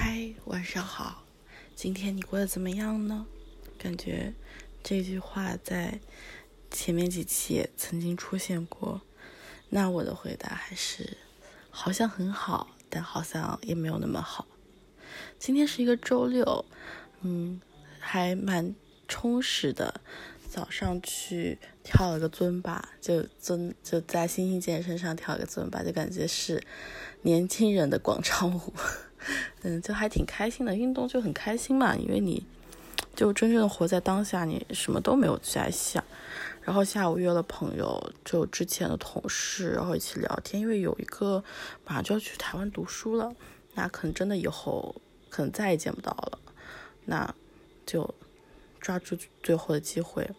嗨，晚上好，今天你过得怎么样呢？感觉这句话在前面几期也曾经出现过，那我的回答还是好像很好，但好像也没有那么好。今天是一个周六，嗯，还蛮充实的。早上去跳了个尊巴，就尊就在星星健身上跳了个尊巴，就感觉是年轻人的广场舞。嗯，就还挺开心的，运动就很开心嘛，因为你就真正的活在当下，你什么都没有在想。然后下午约了朋友，就之前的同事，然后一起聊天，因为有一个马上就要去台湾读书了，那可能真的以后可能再也见不到了，那就抓住最后的机会，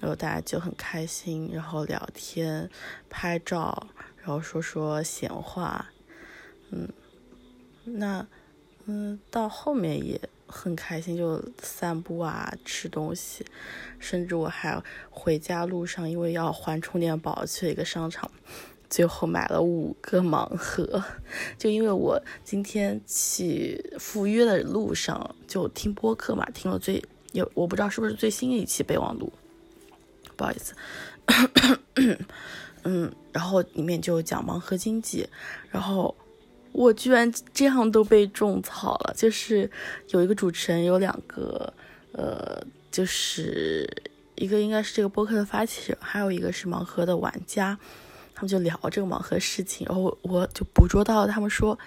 然后大家就很开心，然后聊天、拍照，然后说说闲话，嗯。那，嗯，到后面也很开心，就散步啊，吃东西，甚至我还回家路上，因为要还充电宝，去了一个商场，最后买了五个盲盒。就因为我今天去赴约的路上就听播客嘛，听了最有我不知道是不是最新一期备忘录，不好意思，嗯，然后里面就讲盲盒经济，然后。我居然这样都被种草了，就是有一个主持人，有两个，呃，就是一个应该是这个播客的发起人，还有一个是盲盒的玩家，他们就聊这个盲盒事情，然后我就捕捉到他们说，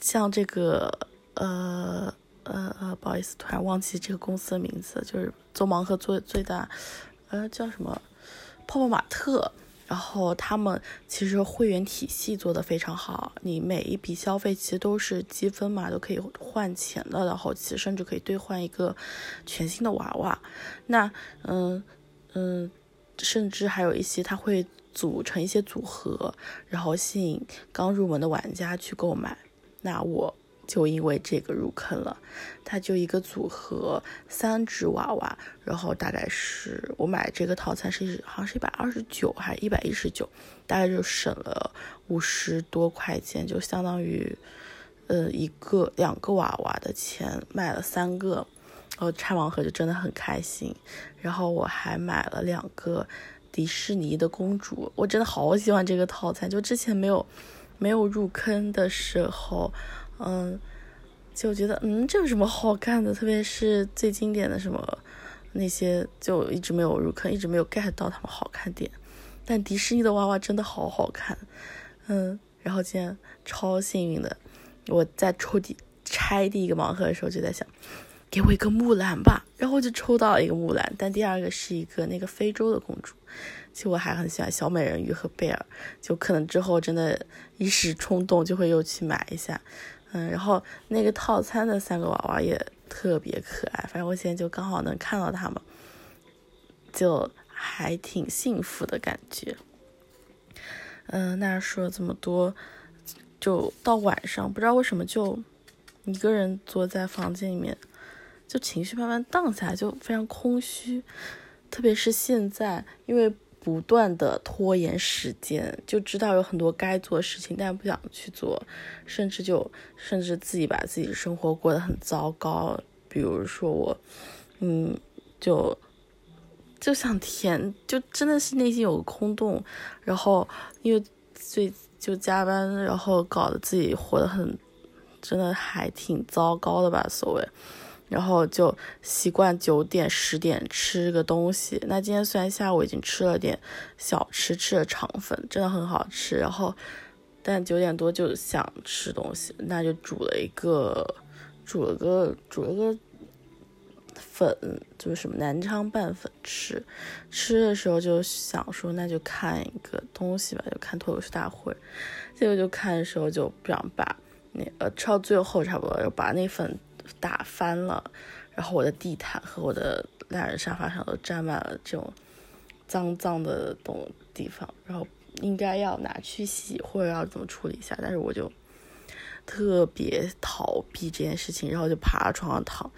像这个，呃呃呃，不好意思，突然忘记这个公司的名字，就是做盲盒做最大，呃，叫什么，泡泡玛特。然后他们其实会员体系做得非常好，你每一笔消费其实都是积分嘛，都可以换钱的，然后其实甚至可以兑换一个全新的娃娃。那嗯嗯，甚至还有一些他会组成一些组合，然后吸引刚入门的玩家去购买。那我。就因为这个入坑了，它就一个组合三只娃娃，然后大概是我买这个套餐是好像是一百二十九还是一百一十九，大概就省了五十多块钱，就相当于呃一个两个娃娃的钱买了三个，然后拆盲盒就真的很开心。然后我还买了两个迪士尼的公主，我真的好喜欢这个套餐，就之前没有没有入坑的时候。嗯，就觉得嗯，这有什么好看的？特别是最经典的什么那些，就一直没有入坑，一直没有 get 到他们好看点。但迪士尼的娃娃真的好好看，嗯。然后今天超幸运的，我在抽第拆第一个盲盒的时候就在想，给我一个木兰吧。然后就抽到了一个木兰，但第二个是一个那个非洲的公主。其实我还很喜欢小美人鱼和贝尔，就可能之后真的一时冲动就会又去买一下。嗯，然后那个套餐的三个娃娃也特别可爱，反正我现在就刚好能看到他们，就还挺幸福的感觉。嗯，那说了这么多，就到晚上，不知道为什么就一个人坐在房间里面，就情绪慢慢荡下来，就非常空虚，特别是现在，因为。不断的拖延时间，就知道有很多该做的事情，但不想去做，甚至就甚至自己把自己的生活过得很糟糕。比如说我，嗯，就就想填，就真的是内心有个空洞。然后因为最就加班，然后搞得自己活得很，真的还挺糟糕的吧，所谓。然后就习惯九点十点吃个东西。那今天虽然下午已经吃了点小吃，吃了肠粉，真的很好吃。然后，但九点多就想吃东西，那就煮了一个，煮了个，煮了个粉，就是什么南昌拌粉吃。吃的时候就想说，那就看一个东西吧，就看脱口秀大会。结果就看的时候就不想把那呃吃到最后差不多要把那粉。打翻了，然后我的地毯和我的懒人沙发上都沾满了这种脏脏的东地方，然后应该要拿去洗或者要怎么处理一下，但是我就特别逃避这件事情，然后就爬床上躺，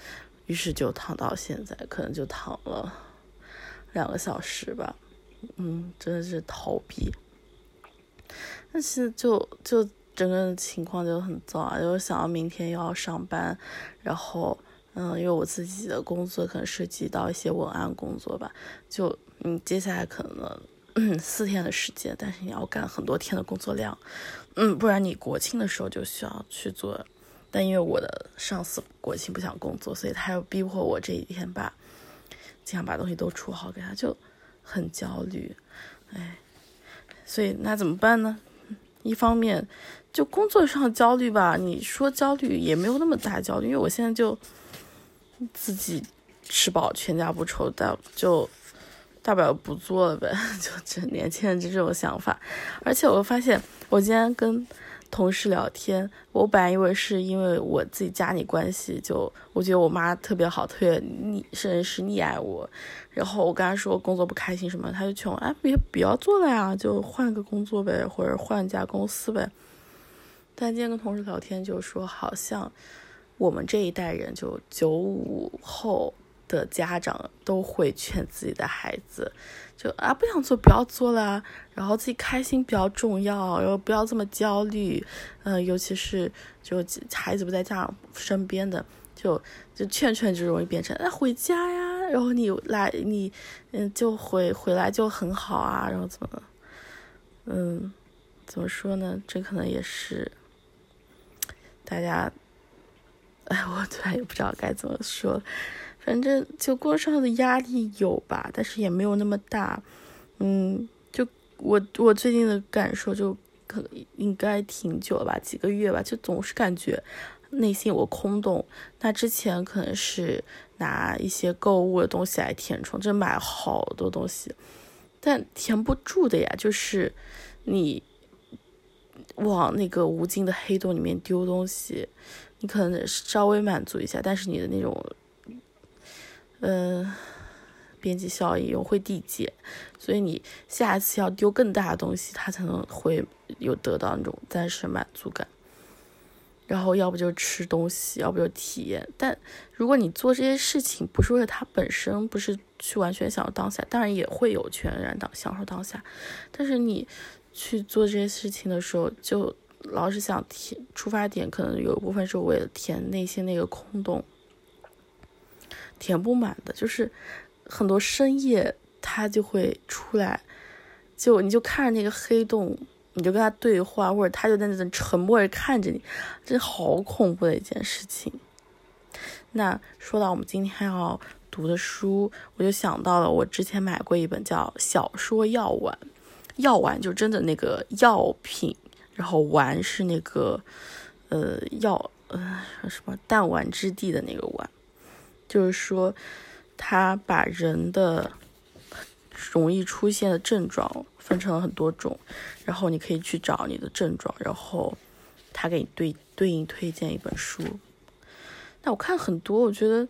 于是就躺到现在，可能就躺了两个小时吧，嗯，真的是逃避，但是就就。整个情况就很糟啊，就想到明天又要上班，然后，嗯，因为我自己的工作可能涉及到一些文案工作吧，就嗯，接下来可能四天的时间，但是你要干很多天的工作量，嗯，不然你国庆的时候就需要去做，但因为我的上司国庆不想工作，所以他又逼迫我这一天把，尽量把东西都出好给他，就很焦虑，哎，所以那怎么办呢？一方面。就工作上焦虑吧，你说焦虑也没有那么大焦虑，因为我现在就自己吃饱全家不愁，大就大不了不做了呗，就这年轻人就这种想法。而且我发现，我今天跟同事聊天，我本来以为是因为我自己家里关系，就我觉得我妈特别好，特别溺，甚至是溺爱我。然后我跟她说工作不开心什么，他就劝我，哎，别不要做了呀，就换个工作呗，或者换家公司呗。但今天跟同事聊天，就说好像我们这一代人，就九五后的家长都会劝自己的孩子，就啊不想做不要做了，然后自己开心比较重要，然后不要这么焦虑，嗯，尤其是就孩子不在家长身边的，就就劝劝就容易变成哎回家呀，然后你来你嗯就回回来就很好啊，然后怎么嗯怎么说呢？这可能也是。大家，哎，我突然也不知道该怎么说，反正就工作上的压力有吧，但是也没有那么大。嗯，就我我最近的感受就可能应该挺久了吧，几个月吧，就总是感觉内心有个空洞。那之前可能是拿一些购物的东西来填充，就买好多东西，但填不住的呀，就是你。往那个无尽的黑洞里面丢东西，你可能稍微满足一下，但是你的那种，嗯，边际效应又会递减，所以你下一次要丢更大的东西，它才能会有得到那种暂时满足感。然后要不就吃东西，要不就体验。但如果你做这些事情不是为了它本身，不是去完全享受当下，当然也会有全然当享受当下，但是你。去做这些事情的时候，就老是想填出发点，可能有一部分是为了填内心那个空洞，填不满的，就是很多深夜他就会出来，就你就看着那个黑洞，你就跟他对话，或者他就在那沉默着看着你，这好恐怖的一件事情。那说到我们今天要读的书，我就想到了我之前买过一本叫《小说药丸》。药丸就真的那个药品，然后丸是那个，呃药呃什么弹丸之地的那个丸，就是说，他把人的容易出现的症状分成了很多种，然后你可以去找你的症状，然后他给你对对应推荐一本书。那我看很多，我觉得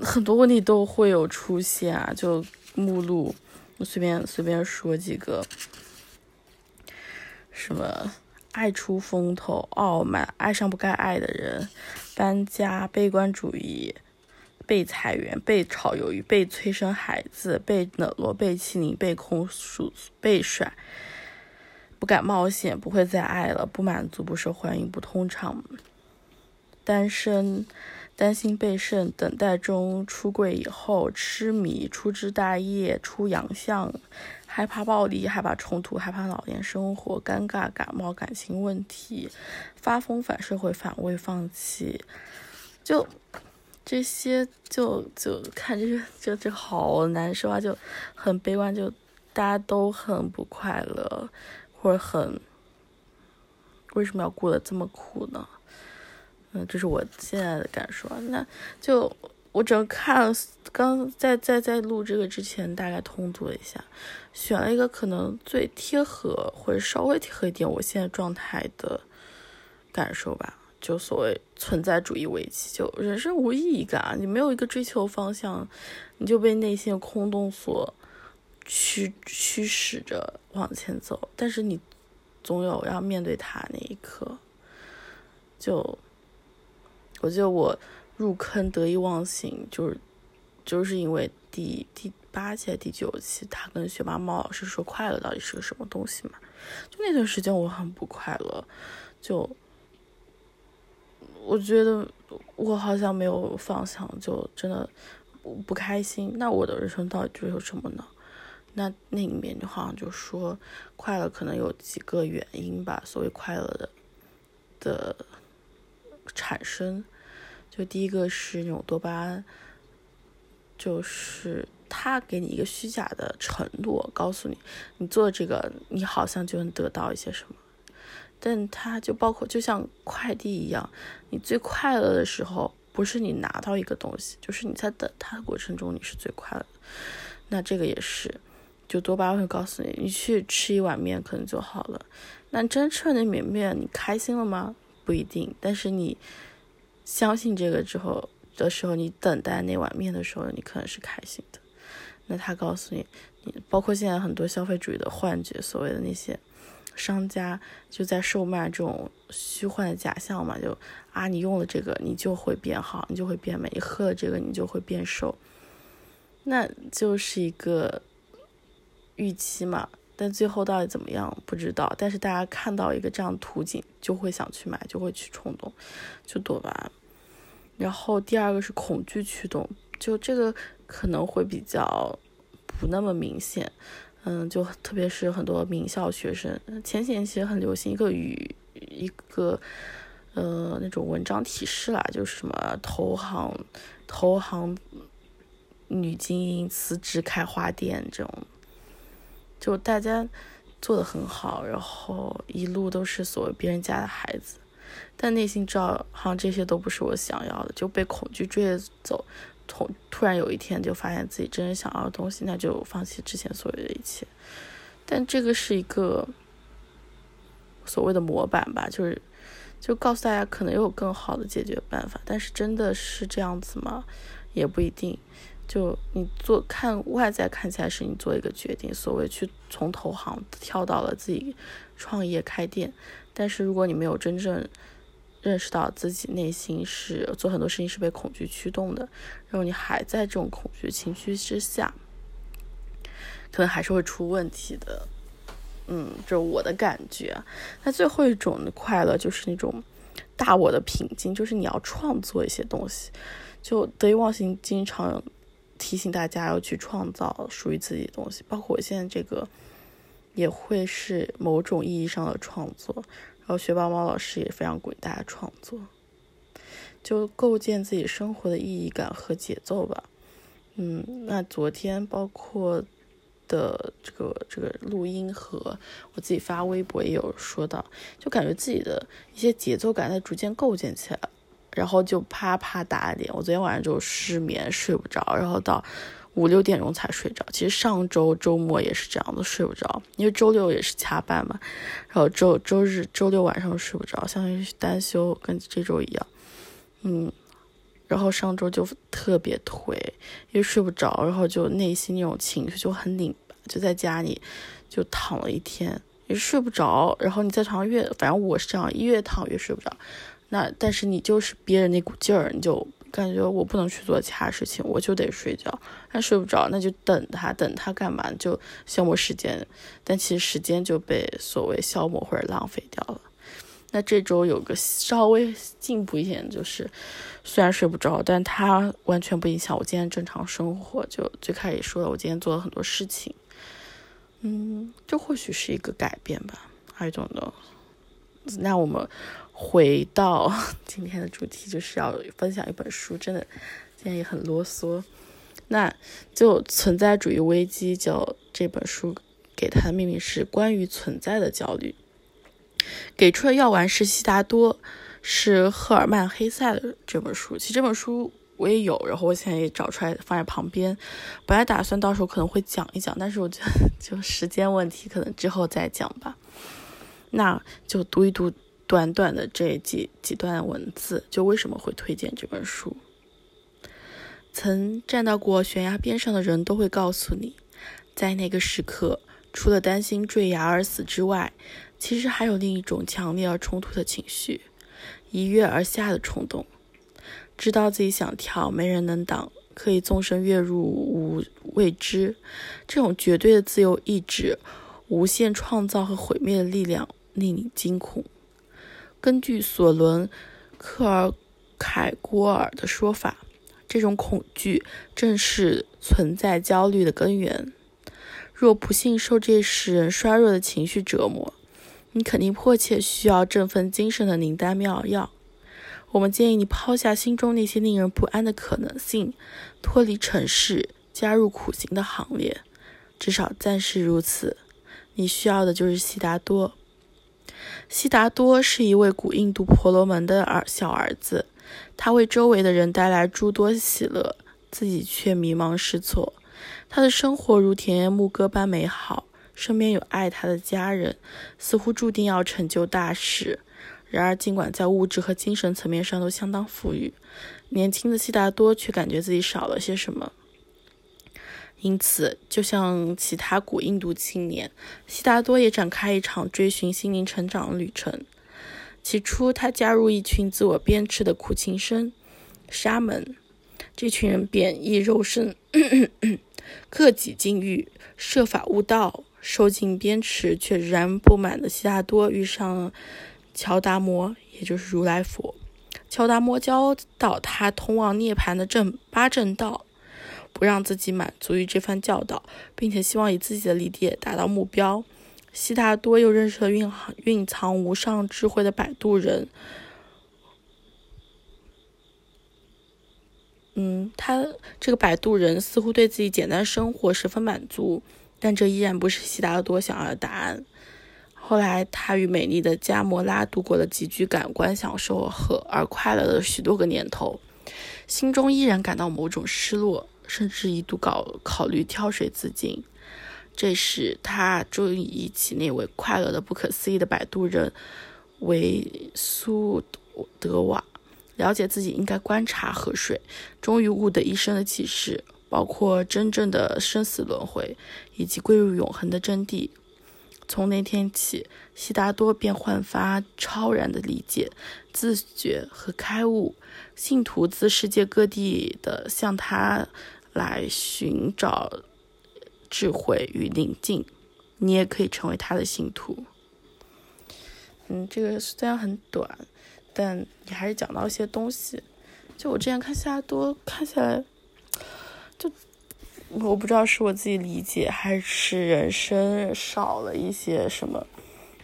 很多问题都会有出现啊，就目录。我随便随便说几个，什么爱出风头、傲慢、爱上不该爱的人、搬家、悲观主义、被裁员、被炒鱿鱼、被催生孩子、被冷落、被欺凌、被控诉、被甩、不敢冒险、不会再爱了、不满足、不受欢迎、不通畅、单身。担心被剩，等待中出柜以后，痴迷，粗枝大叶，出洋相，害怕暴力，害怕冲突，害怕老年生活，尴尬，感冒，感情问题，发疯，反社会，反胃，放弃，就这些，就就看这个，就就好难受啊，就很悲观，就大家都很不快乐，或者很为什么要过得这么苦呢？嗯，这是我现在的感受。啊那就我整个看，刚在在在录这个之前，大概通读了一下，选了一个可能最贴合或者稍微贴合一点我现在状态的感受吧。就所谓存在主义危机，就人生无意义感，你没有一个追求方向，你就被内心空洞所驱驱使着往前走。但是你总有要面对它那一刻，就。我记得我入坑得意忘形，就是就是因为第第八期、第九期，他跟学霸猫老师说快乐到底是个什么东西嘛？就那段时间我很不快乐，就我觉得我好像没有方向，就真的不开心。那我的人生到底追求什么呢？那那里面就好像就说快乐可能有几个原因吧，所谓快乐的的产生，就第一个是那种多巴胺，就是他给你一个虚假的承诺，告诉你你做这个你好像就能得到一些什么，但他就包括就像快递一样，你最快乐的时候不是你拿到一个东西，就是你在等它的过程中你是最快乐的，那这个也是。就多巴胺会告诉你，你去吃一碗面可能就好了。那真吃了那碗面，你开心了吗？不一定。但是你相信这个之后的时候，你等待那碗面的时候，你可能是开心的。那他告诉你，你包括现在很多消费主义的幻觉，所谓的那些商家就在售卖这种虚幻的假象嘛，就啊，你用了这个你就会变好，你就会变美，你喝了这个你就会变瘦，那就是一个。预期嘛，但最后到底怎么样不知道。但是大家看到一个这样的图景，就会想去买，就会去冲动，就躲吧。然后第二个是恐惧驱动，就这个可能会比较不那么明显。嗯，就特别是很多名校学生，前几年其实很流行一个语，一个呃那种文章提示啦，就是什么投行投行女精英辞职开花店这种。就大家做的很好，然后一路都是所谓别人家的孩子，但内心知道好像这些都不是我想要的，就被恐惧追着走。突突然有一天就发现自己真正想要的东西，那就放弃之前所有的一切。但这个是一个所谓的模板吧，就是就告诉大家可能有更好的解决办法，但是真的是这样子吗？也不一定。就你做看外在看起来是你做一个决定，所谓去从投行跳到了自己创业开店，但是如果你没有真正认识到自己内心是做很多事情是被恐惧驱动的，然后你还在这种恐惧情绪之下，可能还是会出问题的。嗯，这是我的感觉。那最后一种快乐就是那种大我的平静，就是你要创作一些东西，就得意忘形经常。提醒大家要去创造属于自己的东西，包括我现在这个也会是某种意义上的创作。然后学霸猫老师也非常鼓励大家创作，就构建自己生活的意义感和节奏吧。嗯，那昨天包括的这个这个录音和我自己发微博也有说到，就感觉自己的一些节奏感在逐渐构建起来。然后就啪啪打脸，我昨天晚上就失眠睡不着，然后到五六点钟才睡着。其实上周周末也是这样的，睡不着，因为周六也是加班嘛。然后周周日、周六晚上睡不着，相当于单休，跟这周一样。嗯，然后上周就特别颓，因为睡不着，然后就内心那种情绪就很拧巴，就在家里就躺了一天，也睡不着。然后你在床上越，反正我是这样，越躺越睡不着。那但是你就是憋着那股劲儿，你就感觉我不能去做其他事情，我就得睡觉。但睡不着，那就等他，等他干嘛？就消磨时间。但其实时间就被所谓消磨或者浪费掉了。那这周有个稍微进步一点，就是虽然睡不着，但他完全不影响我今天正常生活。就最开始说了，我今天做了很多事情。嗯，这或许是一个改变吧。I don't know。那我们。回到 今天的主题，就是要分享一本书，真的今天也很啰嗦。那就存在主义危机，叫这本书给它的命名是关于存在的焦虑。给出的药丸是悉达多，是赫尔曼黑塞的这本书。其实这本书我也有，然后我现在也找出来放在旁边。本来打算到时候可能会讲一讲，但是我觉得 就时间问题，可能之后再讲吧。那就读一读。短短的这几几段文字，就为什么会推荐这本书？曾站到过悬崖边上的人都会告诉你，在那个时刻，除了担心坠崖而死之外，其实还有另一种强烈而冲突的情绪——一跃而下的冲动。知道自己想跳，没人能挡，可以纵身跃入无未知。这种绝对的自由意志、无限创造和毁灭的力量，令你惊恐。根据索伦·克尔凯郭尔的说法，这种恐惧正是存在焦虑的根源。若不幸受这使人衰弱的情绪折磨，你肯定迫切需要振奋精神的灵丹妙药。我们建议你抛下心中那些令人不安的可能性，脱离尘世，加入苦行的行列。至少暂时如此。你需要的就是悉达多。悉达多是一位古印度婆罗门的儿小儿子，他为周围的人带来诸多喜乐，自己却迷茫失措。他的生活如田园牧歌般美好，身边有爱他的家人，似乎注定要成就大事。然而，尽管在物质和精神层面上都相当富裕，年轻的悉达多却感觉自己少了些什么。因此，就像其他古印度青年，悉达多也展开一场追寻心灵成长的旅程。起初，他加入一群自我鞭笞的苦行僧沙门，这群人贬义肉身，克己禁欲，设法悟道。受尽鞭笞却仍然不满的悉达多遇上乔达摩，也就是如来佛。乔达摩教导他通往涅槃的正八正道。不让自己满足于这番教导，并且希望以自己的理解达到目标。悉达多又认识了蕴含蕴藏无上智慧的摆渡人。嗯，他这个摆渡人似乎对自己简单生活十分满足，但这依然不是悉达多想要的答案。后来，他与美丽的加摩拉度过了极具感官享受和而快乐的许多个年头，心中依然感到某种失落。甚至一度搞考虑跳水自尽。这时，他终于忆起那位快乐的不可思议的摆渡人维苏德瓦，了解自己应该观察河水，终于悟得一生的启示，包括真正的生死轮回以及归入永恒的真谛。从那天起，悉达多便焕发超然的理解、自觉和开悟。信徒自世界各地的向他。来寻找智慧与宁静，你也可以成为他的信徒。嗯，这个虽然很短，但也还是讲到一些东西。就我之前看夏多，看下来，就我不知道是我自己理解，还是人生少了一些什么，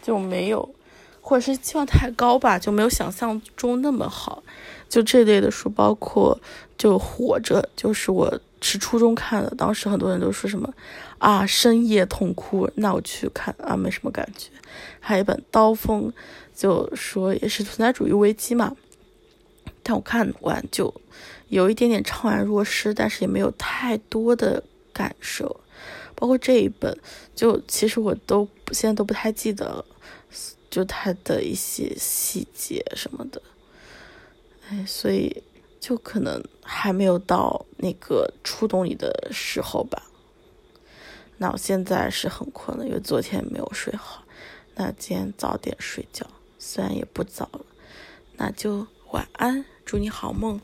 就没有，或者是期望太高吧，就没有想象中那么好。就这类的书，包括就活着，就是我。是初中看的，当时很多人都说什么啊，深夜痛哭。那我去看啊，没什么感觉。还有一本《刀锋》，就说也是存在主义危机嘛。但我看完就有一点点怅然若失，但是也没有太多的感受。包括这一本，就其实我都现在都不太记得了，就它的一些细节什么的。哎，所以。就可能还没有到那个触动你的时候吧。那我现在是很困了，因为昨天没有睡好。那今天早点睡觉，虽然也不早了。那就晚安，祝你好梦。